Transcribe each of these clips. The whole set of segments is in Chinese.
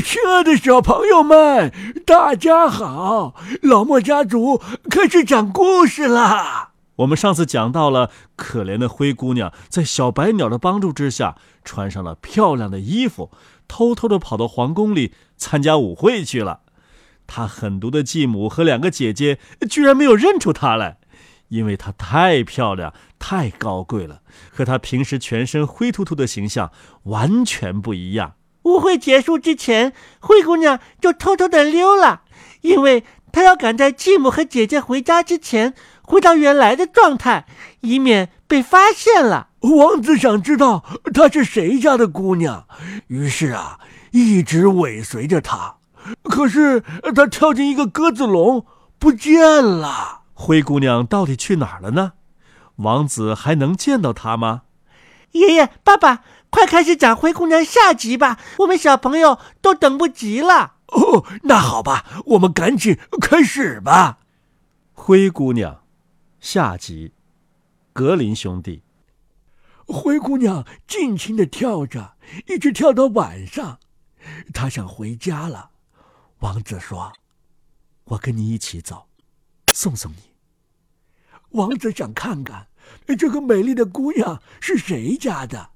亲爱的小朋友们，大家好！老莫家族开始讲故事啦。我们上次讲到了，可怜的灰姑娘在小白鸟的帮助之下，穿上了漂亮的衣服，偷偷的跑到皇宫里参加舞会去了。她狠毒的继母和两个姐姐居然没有认出她来，因为她太漂亮、太高贵了，和她平时全身灰秃秃的形象完全不一样。舞会结束之前，灰姑娘就偷偷的溜了，因为她要赶在继母和姐姐回家之前回到原来的状态，以免被发现了。王子想知道她是谁家的姑娘，于是啊，一直尾随着她。可是她跳进一个鸽子笼，不见了。灰姑娘到底去哪儿了呢？王子还能见到她吗？爷爷，爸爸。快开始讲《灰姑娘》下集吧，我们小朋友都等不及了。哦，那好吧，我们赶紧开始吧。《灰姑娘》下集，格林兄弟。灰姑娘尽情的跳着，一直跳到晚上。她想回家了。王子说：“我跟你一起走，送送你。”王子想看看这个美丽的姑娘是谁家的。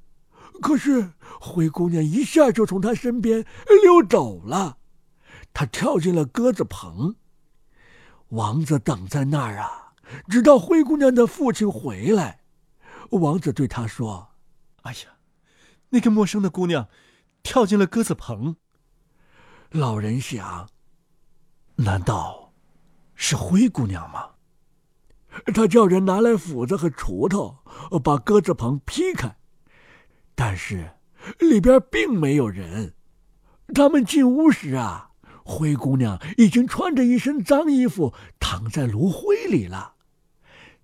可是灰姑娘一下就从他身边溜走了，她跳进了鸽子棚。王子等在那儿啊，直到灰姑娘的父亲回来。王子对他说：“哎呀，那个陌生的姑娘跳进了鸽子棚。”老人想：“难道是灰姑娘吗？”他叫人拿来斧子和锄头，把鸽子棚劈开。但是，里边并没有人。他们进屋时啊，灰姑娘已经穿着一身脏衣服躺在炉灰里了。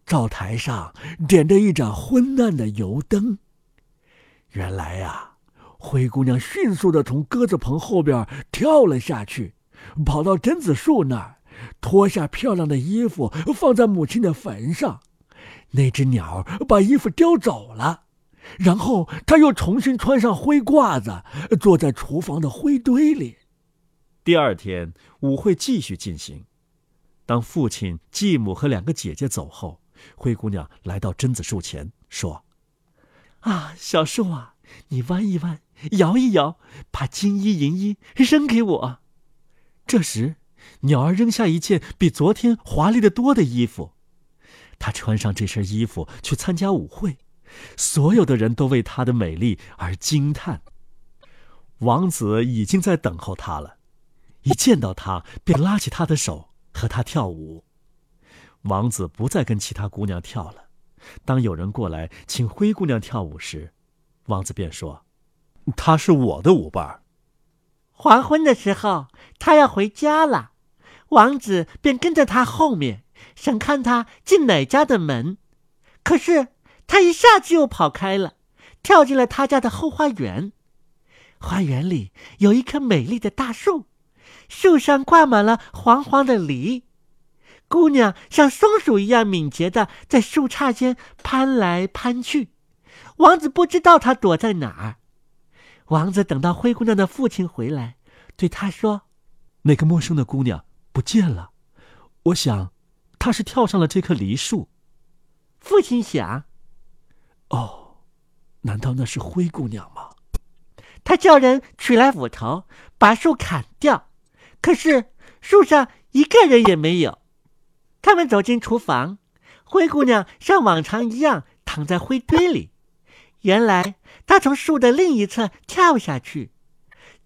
灶台上点着一盏昏暗的油灯。原来呀，灰姑娘迅速的从鸽子棚后边跳了下去，跑到榛子树那儿，脱下漂亮的衣服放在母亲的坟上。那只鸟把衣服叼走了。然后他又重新穿上灰褂子，坐在厨房的灰堆里。第二天，舞会继续进行。当父亲、继母和两个姐姐走后，灰姑娘来到榛子树前，说：“啊，小树啊，你弯一弯，摇一摇，把金衣银衣扔给我。”这时，鸟儿扔下一件比昨天华丽的多的衣服，她穿上这身衣服去参加舞会。所有的人都为她的美丽而惊叹。王子已经在等候她了，一见到她便拉起她的手和她跳舞。王子不再跟其他姑娘跳了。当有人过来请灰姑娘跳舞时，王子便说：“她是我的舞伴。”黄昏的时候，她要回家了，王子便跟在她后面，想看她进哪家的门。可是。他一下子又跑开了，跳进了他家的后花园。花园里有一棵美丽的大树，树上挂满了黄黄的梨。姑娘像松鼠一样敏捷的在树杈间攀来攀去。王子不知道她躲在哪儿。王子等到灰姑娘的父亲回来，对他说：“那个陌生的姑娘不见了。我想，她是跳上了这棵梨树。”父亲想。哦，难道那是灰姑娘吗？他叫人取来斧头，把树砍掉。可是树上一个人也没有。他们走进厨房，灰姑娘像往常一样躺在灰堆里。原来她从树的另一侧跳下去，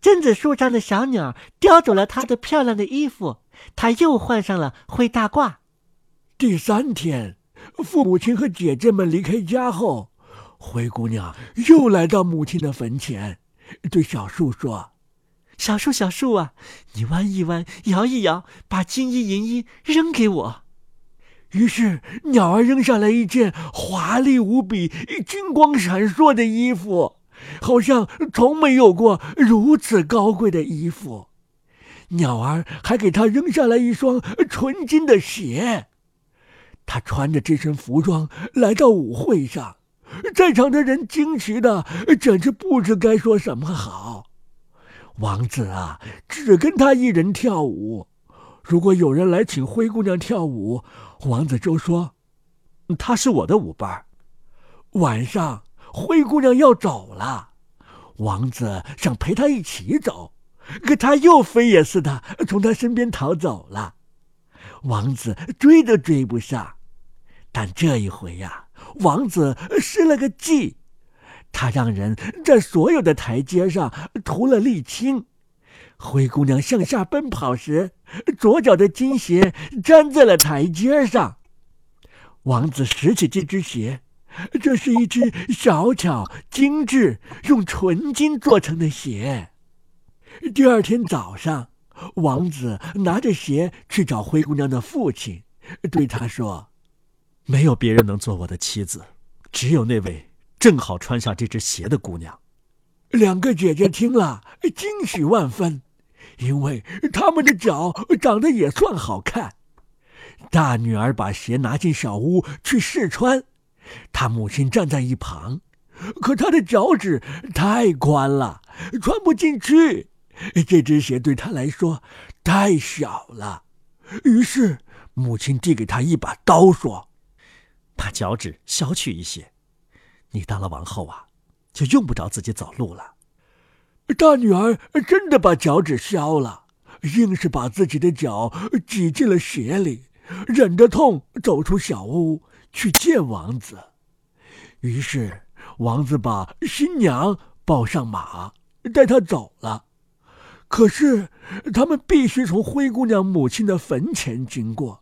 榛子树上的小鸟叼走了她的漂亮的衣服，她又换上了灰大褂。第三天，父母亲和姐姐们离开家后。灰姑娘又来到母亲的坟前，对小树说：“小树，小树啊，你弯一弯，摇一摇，把金衣银衣扔给我。”于是鸟儿扔下来一件华丽无比、金光闪烁的衣服，好像从没有过如此高贵的衣服。鸟儿还给他扔下来一双纯金的鞋。他穿着这身服装来到舞会上。在场的人惊奇的，简直不知该说什么好。王子啊，只跟他一人跳舞。如果有人来请灰姑娘跳舞，王子就说：“她是我的舞伴。”晚上，灰姑娘要走了，王子想陪她一起走，可她又飞也似的从他身边逃走了。王子追都追不上，但这一回呀，王子施了个计，他让人在所有的台阶上涂了沥青。灰姑娘向下奔跑时，左脚的金鞋粘在了台阶上。王子拾起这只鞋，这是一只小巧精致、用纯金做成的鞋。第二天早上。王子拿着鞋去找灰姑娘的父亲，对他说：“没有别人能做我的妻子，只有那位正好穿上这只鞋的姑娘。”两个姐姐听了惊喜万分，因为她们的脚长得也算好看。大女儿把鞋拿进小屋去试穿，她母亲站在一旁，可她的脚趾太宽了，穿不进去。这只鞋对她来说太小了，于是母亲递给她一把刀，说：“把脚趾削去一些，你当了王后啊，就用不着自己走路了。”大女儿真的把脚趾削了，硬是把自己的脚挤进了鞋里，忍着痛走出小屋去见王子。于是王子把新娘抱上马，带她走了。可是，他们必须从灰姑娘母亲的坟前经过。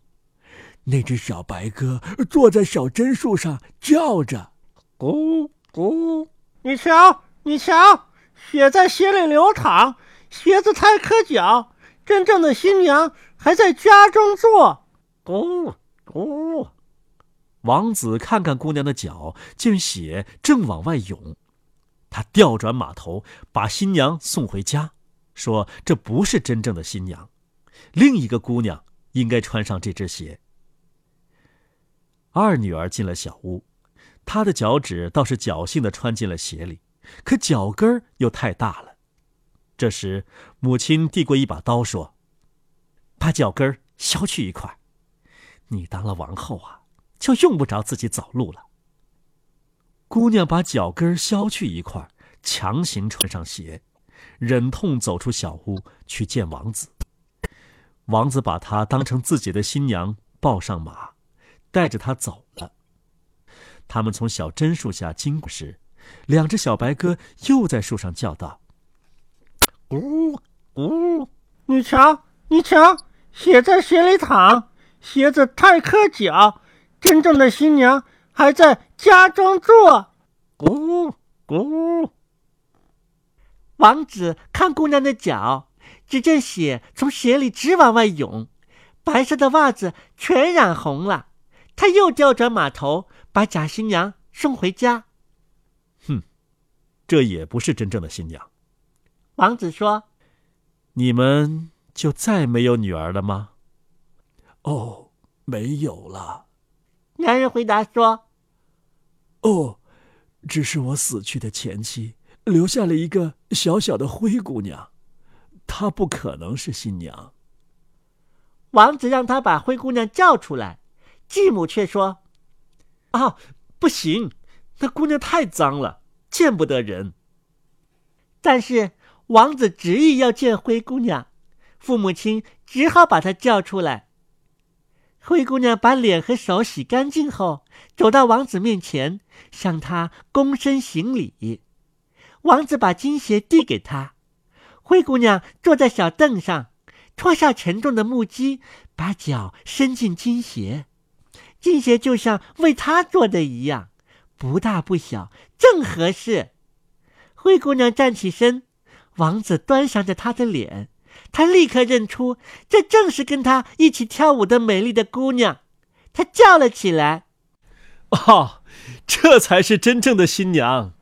那只小白鸽坐在小榛树上叫着：“咕咕，你瞧，你瞧，血在鞋里流淌，鞋子太磕脚。真正的新娘还在家中坐。”咕咕，王子看看姑娘的脚，见血正往外涌，他调转马头，把新娘送回家。说这不是真正的新娘，另一个姑娘应该穿上这只鞋。二女儿进了小屋，她的脚趾倒是侥幸的穿进了鞋里，可脚跟又太大了。这时，母亲递过一把刀，说：“把脚跟削去一块，你当了王后啊，就用不着自己走路了。”姑娘把脚跟削去一块，强行穿上鞋。忍痛走出小屋去见王子。王子把她当成自己的新娘，抱上马，带着他走了。他们从小榛树下经过时，两只小白鸽又在树上叫道：“呜呜，你瞧，你瞧，鞋在鞋里淌，鞋子太磕脚。真正的新娘还在家中坐。”咕咕。王子看姑娘的脚，只见血从鞋里直往外涌，白色的袜子全染红了。他又调转马头，把假新娘送回家。哼，这也不是真正的新娘。王子说：“你们就再没有女儿了吗？”“哦，没有了。”男人回答说：“哦，只是我死去的前妻。”留下了一个小小的灰姑娘，她不可能是新娘。王子让他把灰姑娘叫出来，继母却说：“啊，不行，那姑娘太脏了，见不得人。”但是王子执意要见灰姑娘，父母亲只好把她叫出来。灰姑娘把脸和手洗干净后，走到王子面前，向他躬身行礼。王子把金鞋递给她，灰姑娘坐在小凳上，脱下沉重的木屐，把脚伸进金鞋。金鞋就像为他做的一样，不大不小，正合适。灰姑娘站起身，王子端详着她的脸，他立刻认出这正是跟他一起跳舞的美丽的姑娘，他叫了起来：“哦，这才是真正的新娘！”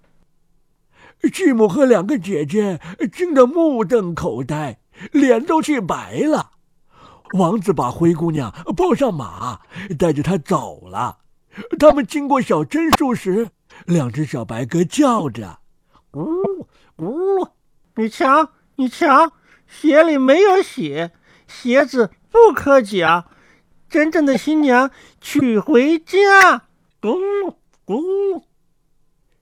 继母和两个姐姐惊得目瞪口呆，脸都气白了。王子把灰姑娘抱上马，带着她走了。他们经过小榛树时，两只小白鸽叫着：“呜呜！你瞧，你瞧，鞋里没有血，鞋子不磕脚，真正的新娘娶回家。咕咕，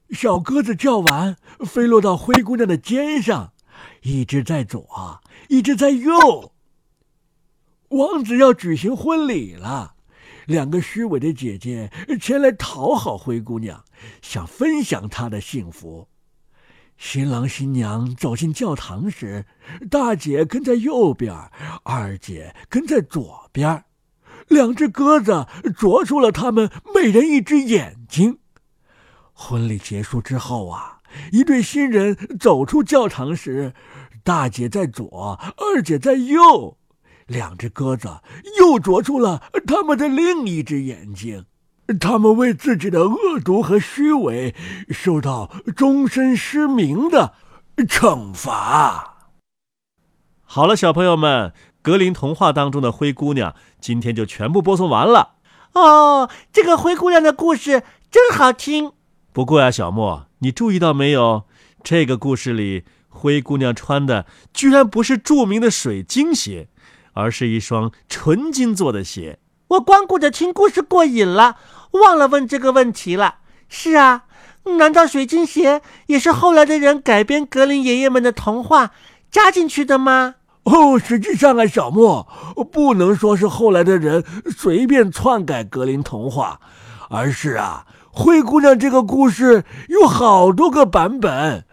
小鸽子叫完，飞落到灰姑娘的肩上，一只在左，一只在右。王子要举行婚礼了，两个虚伪的姐姐前来讨好灰姑娘，想分享她的幸福。新郎新娘走进教堂时，大姐跟在右边，二姐跟在左边。两只鸽子啄出了他们每人一只眼睛。婚礼结束之后啊，一对新人走出教堂时，大姐在左，二姐在右。两只鸽子又啄出了他们的另一只眼睛，他们为自己的恶毒和虚伪受到终身失明的惩罚。好了，小朋友们，格林童话当中的灰姑娘今天就全部播送完了。哦，这个灰姑娘的故事真好听。不过呀，小莫，你注意到没有？这个故事里，灰姑娘穿的居然不是著名的水晶鞋。而是一双纯金做的鞋。我光顾着听故事过瘾了，忘了问这个问题了。是啊，难道水晶鞋也是后来的人改编格林爷爷们的童话加进去的吗？哦，实际上啊，小莫不能说是后来的人随便篡改格林童话，而是啊，灰姑娘这个故事有好多个版本，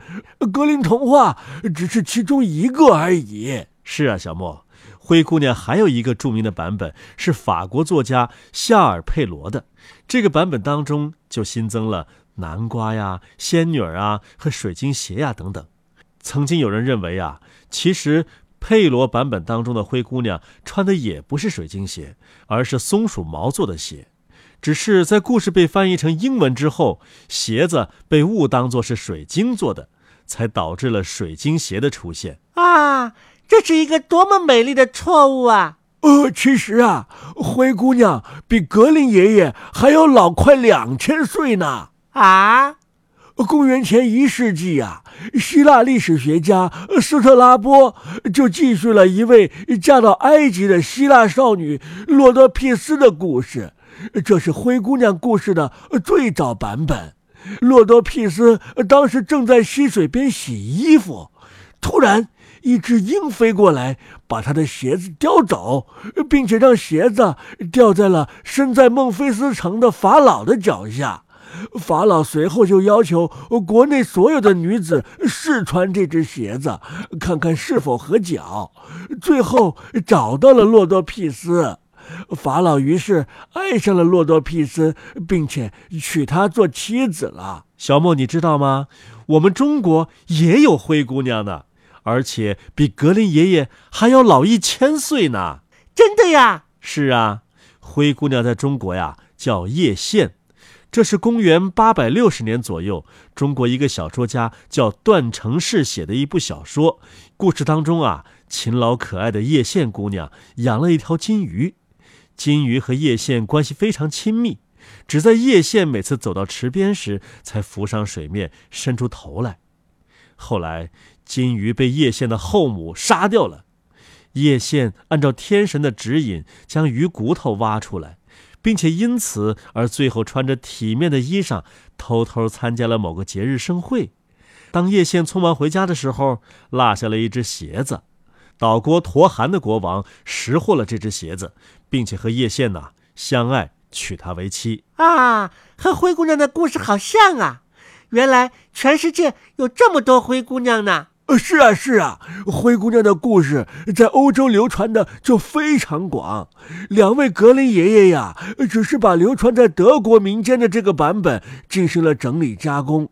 格林童话只是其中一个而已。是啊，小莫。灰姑娘还有一个著名的版本是法国作家夏尔佩罗的，这个版本当中就新增了南瓜呀、仙女啊和水晶鞋呀等等。曾经有人认为啊，其实佩罗版本当中的灰姑娘穿的也不是水晶鞋，而是松鼠毛做的鞋，只是在故事被翻译成英文之后，鞋子被误当作是水晶做的，才导致了水晶鞋的出现啊。这是一个多么美丽的错误啊！呃，其实啊，灰姑娘比格林爷爷还要老快两千岁呢。啊，公元前一世纪啊，希腊历史学家斯特拉波就记述了一位嫁到埃及的希腊少女洛多庇斯的故事。这是灰姑娘故事的最早版本。洛多庇斯当时正在溪水边洗衣服，突然。一只鹰飞过来，把他的鞋子叼走，并且让鞋子掉在了身在孟菲斯城的法老的脚下。法老随后就要求国内所有的女子试穿这只鞋子，看看是否合脚。最后找到了洛多庇斯，法老于是爱上了洛多庇斯，并且娶她做妻子了。小莫，你知道吗？我们中国也有灰姑娘呢。而且比格林爷爷还要老一千岁呢！真的呀？是啊，灰姑娘在中国呀叫叶县，这是公元八百六十年左右，中国一个小说家叫段成式写的一部小说。故事当中啊，勤劳可爱的叶县姑娘养了一条金鱼，金鱼和叶县关系非常亲密，只在叶县每次走到池边时才浮上水面，伸出头来。后来。金鱼被叶县的后母杀掉了，叶县按照天神的指引将鱼骨头挖出来，并且因此而最后穿着体面的衣裳偷偷参加了某个节日盛会。当叶县匆忙回家的时候，落下了一只鞋子。岛国陀韩的国王识获了这只鞋子，并且和叶县呐相爱，娶她为妻。啊，和灰姑娘的故事好像啊！原来全世界有这么多灰姑娘呢。呃，是啊，是啊，灰姑娘的故事在欧洲流传的就非常广。两位格林爷爷呀，只是把流传在德国民间的这个版本进行了整理加工，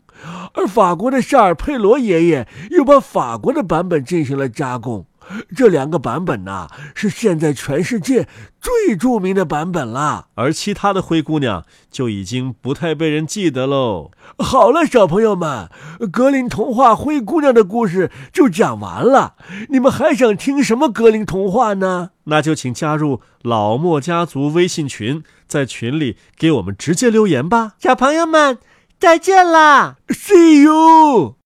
而法国的夏尔佩罗爷爷又把法国的版本进行了加工。这两个版本呐，是现在全世界最著名的版本了。而其他的灰姑娘就已经不太被人记得喽。好了，小朋友们，格林童话《灰姑娘》的故事就讲完了。你们还想听什么格林童话呢？那就请加入老莫家族微信群，在群里给我们直接留言吧。小朋友们，再见啦！See you。